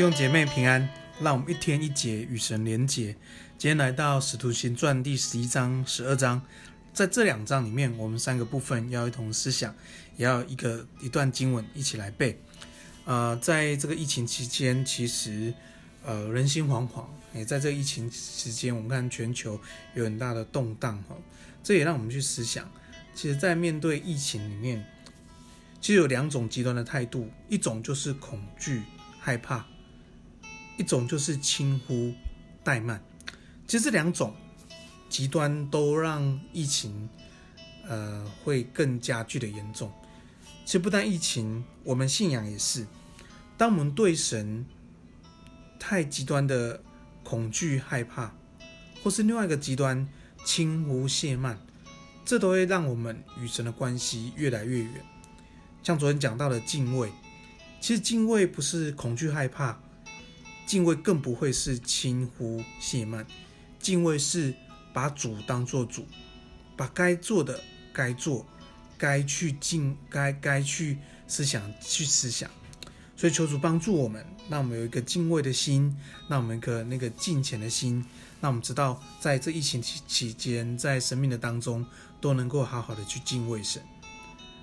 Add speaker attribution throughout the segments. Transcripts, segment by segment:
Speaker 1: 弟兄姐妹平安，让我们一天一节与神连结。今天来到《使徒行传》第十一章、十二章，在这两章里面，我们三个部分要一同思想，也要一个一段经文一起来背。呃，在这个疫情期间，其实呃人心惶惶，也在这个疫情期间，我们看全球有很大的动荡哈，这也让我们去思想，其实，在面对疫情里面，其实有两种极端的态度，一种就是恐惧、害怕。一种就是轻忽、怠慢，其实这两种极端都让疫情，呃，会更加剧的严重。其实不但疫情，我们信仰也是。当我们对神太极端的恐惧、害怕，或是另外一个极端轻忽、懈慢，这都会让我们与神的关系越来越远。像昨天讲到的敬畏，其实敬畏不是恐惧、害怕。敬畏更不会是轻忽懈慢，敬畏是把主当做主，把该做的该做，该去敬该该去思想去思想。所以求主帮助我们，让我们有一个敬畏的心，让我们一个那个敬虔的心，让我们知道在这疫情期期间，在生命的当中都能够好好的去敬畏神。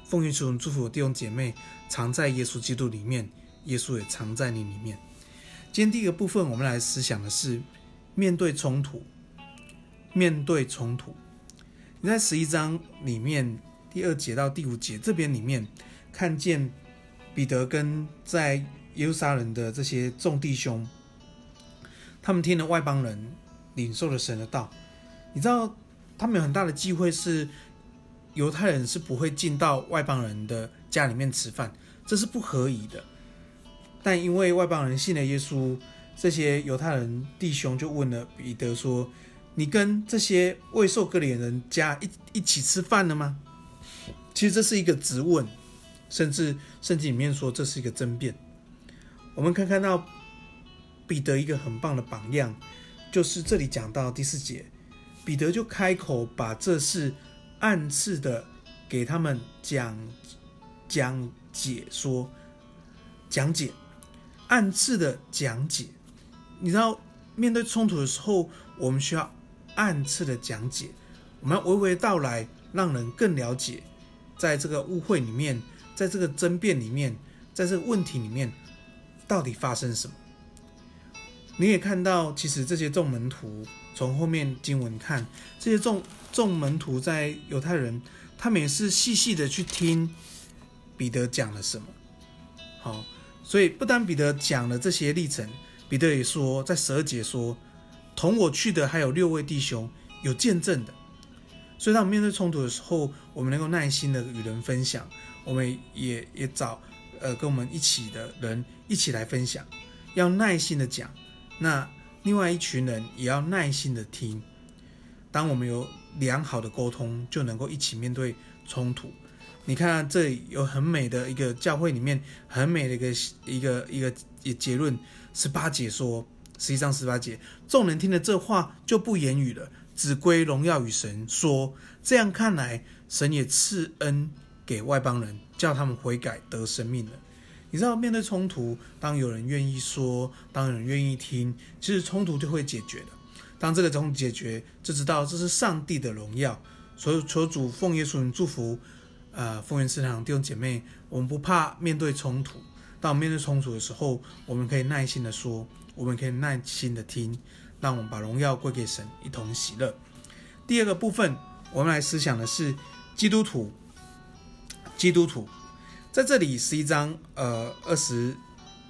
Speaker 1: 奉劝主祝福弟兄姐妹，常在耶稣基督里面，耶稣也常在你里面。今天第一个部分，我们来思想的是面对冲突。面对冲突，你在十一章里面第二节到第五节这边里面，看见彼得跟在耶路撒冷的这些众弟兄，他们听了外邦人领受了神的道。你知道，他们有很大的机会是犹太人是不会进到外邦人的家里面吃饭，这是不合宜的。但因为外邦人信了耶稣，这些犹太人弟兄就问了彼得说：“你跟这些未受割礼人家一一起吃饭了吗？”其实这是一个质问，甚至圣经里面说这是一个争辩。我们可以看到彼得一个很棒的榜样，就是这里讲到第四节，彼得就开口把这事暗示的给他们讲讲解说讲解。暗自的讲解，你知道，面对冲突的时候，我们需要暗自的讲解，我们要娓娓道来，让人更了解，在这个误会里面，在这个争辩里面，在这个问题里面，到底发生什么？你也看到，其实这些众门徒从后面经文看，这些众众门徒在犹太人，他们也是细细的去听彼得讲了什么，好。所以不单彼得讲了这些历程，彼得也说，在十二节说，同我去的还有六位弟兄，有见证的。所以当我们面对冲突的时候，我们能够耐心的与人分享，我们也也找呃跟我们一起的人一起来分享，要耐心的讲。那另外一群人也要耐心的听。当我们有良好的沟通，就能够一起面对冲突。你看，这有很美的一个教会里面很美的一个一个一个结论。十八节说，十一章十八节，众人听了这话就不言语了，只归荣耀与神。说这样看来，神也赐恩给外邦人，叫他们悔改得生命了。你知道，面对冲突，当有人愿意说，当有人愿意听，其实冲突就会解决的。当这个冲突解决，就知道这是上帝的荣耀。所以求主奉耶稣祝福。呃，丰源市场弟兄姐妹，我们不怕面对冲突。当我们面对冲突的时候，我们可以耐心的说，我们可以耐心的听，让我们把荣耀归给神，一同喜乐。第二个部分，我们来思想的是基督徒。基督徒在这里十一章呃二十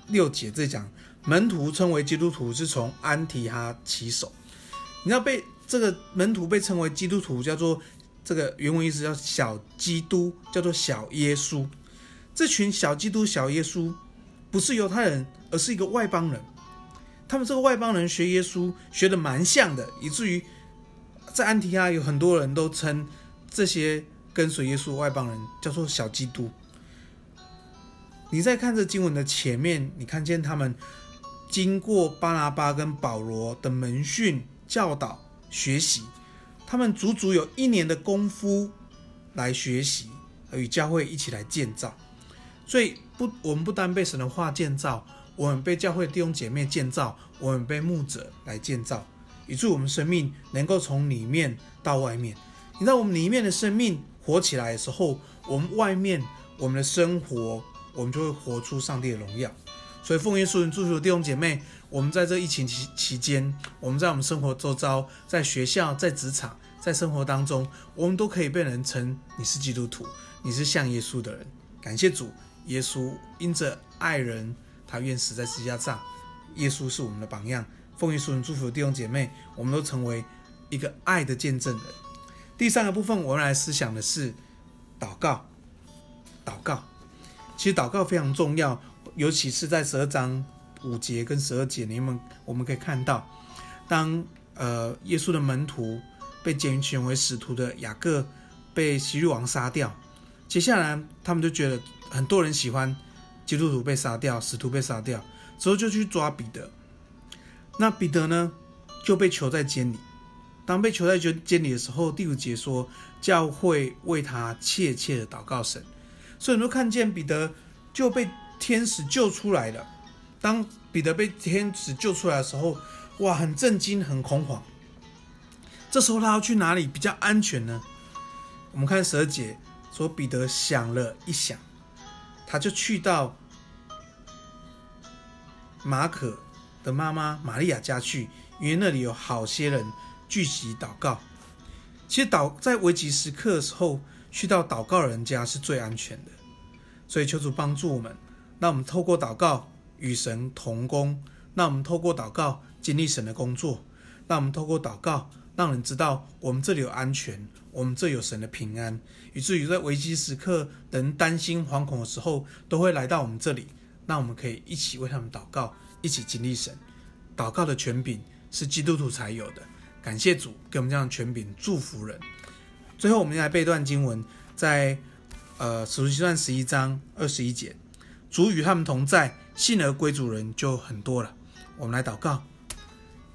Speaker 1: 六节这讲，门徒称为基督徒是从安提哈起手。你要被这个门徒被称为基督徒，叫做。这个原文意思叫小基督，叫做小耶稣。这群小基督、小耶稣不是犹太人，而是一个外邦人。他们这个外邦人学耶稣学得蛮像的，以至于在安提阿有很多人都称这些跟随耶稣的外邦人叫做小基督。你在看这经文的前面，你看见他们经过巴拿巴跟保罗的门训、教导、学习。他们足足有一年的功夫来学习，与教会一起来建造。所以不，我们不单被神的话建造，我们被教会弟兄姐妹建造，我们被牧者来建造，以致我们生命能够从里面到外面。你知道，我们里面的生命活起来的时候，我们外面我们的生活，我们就会活出上帝的荣耀。所以，奉耶稣名祝福弟兄姐妹，我们在这疫情期期间，我们在我们生活周遭，在学校、在职场、在生活当中，我们都可以被人称你是基督徒，你是像耶稣的人。感谢主，耶稣因着爱人，他愿死在十字架上。耶稣是我们的榜样。奉耶稣名祝福弟兄姐妹，我们都成为一个爱的见证人。第三个部分，我们来思想的是祷告。祷告，其实祷告非常重要。尤其是在十二章五节跟十二节，你们我们可以看到，当呃耶稣的门徒被拣选为使徒的雅各被希律王杀掉，接下来他们就觉得很多人喜欢基督徒被杀掉，使徒被杀掉，之后就去抓彼得。那彼得呢就被囚在监里。当被囚在监监里的时候，第五节说教会为他切切的祷告神，所以你都看见彼得就被。天使救出来了。当彼得被天使救出来的时候，哇，很震惊，很恐慌。这时候他要去哪里比较安全呢？我们看蛇姐说，彼得想了一想，他就去到马可的妈妈玛利亚家去，因为那里有好些人聚集祷告。其实祷在危急时刻的时候，去到祷告人家是最安全的。所以求主帮助我们。那我们透过祷告与神同工，那我们透过祷告经历神的工作，那我们透过祷告让人知道我们这里有安全，我们这有神的平安，以至于在危机时刻人担心惶恐的时候，都会来到我们这里。那我们可以一起为他们祷告，一起经历神。祷告的权柄是基督徒才有的，感谢主给我们这样的权柄，祝福人。最后，我们来背段经文，在呃使徒行传十一章二十一节。主与他们同在，信而归主人就很多了。我们来祷告，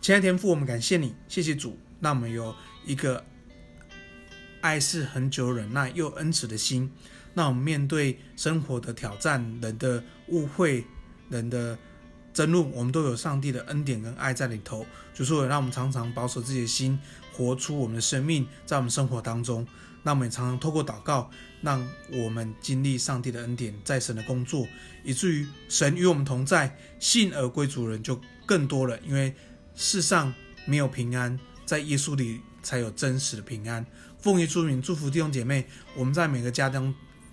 Speaker 1: 亲爱的天父，我们感谢你，谢谢主，让我们有一个爱是恒久忍耐又恩慈的心。那我们面对生活的挑战、人的误会、人的争论，我们都有上帝的恩典跟爱在里头。就是为了让我们常常保守自己的心，活出我们的生命，在我们生活当中。那我们也常常透过祷告，让我们经历上帝的恩典，在神的工作，以至于神与我们同在，信而归主人就更多了。因为世上没有平安，在耶稣里才有真实的平安。奉耶稣名祝福弟兄姐妹，我们在每个家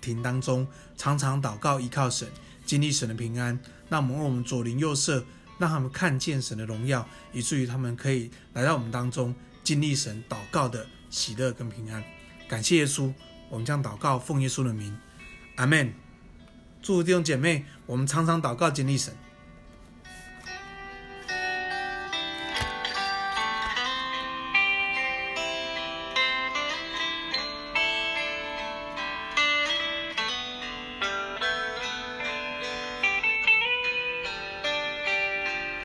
Speaker 1: 庭当中常常祷告，依靠神，经历神的平安。那我们为我们左邻右舍，让他们看见神的荣耀，以至于他们可以来到我们当中，经历神祷告的喜乐跟平安。感谢耶稣，我们将祷告奉耶稣的名，阿门。祝福弟兄姐妹，我们常常祷告经历神。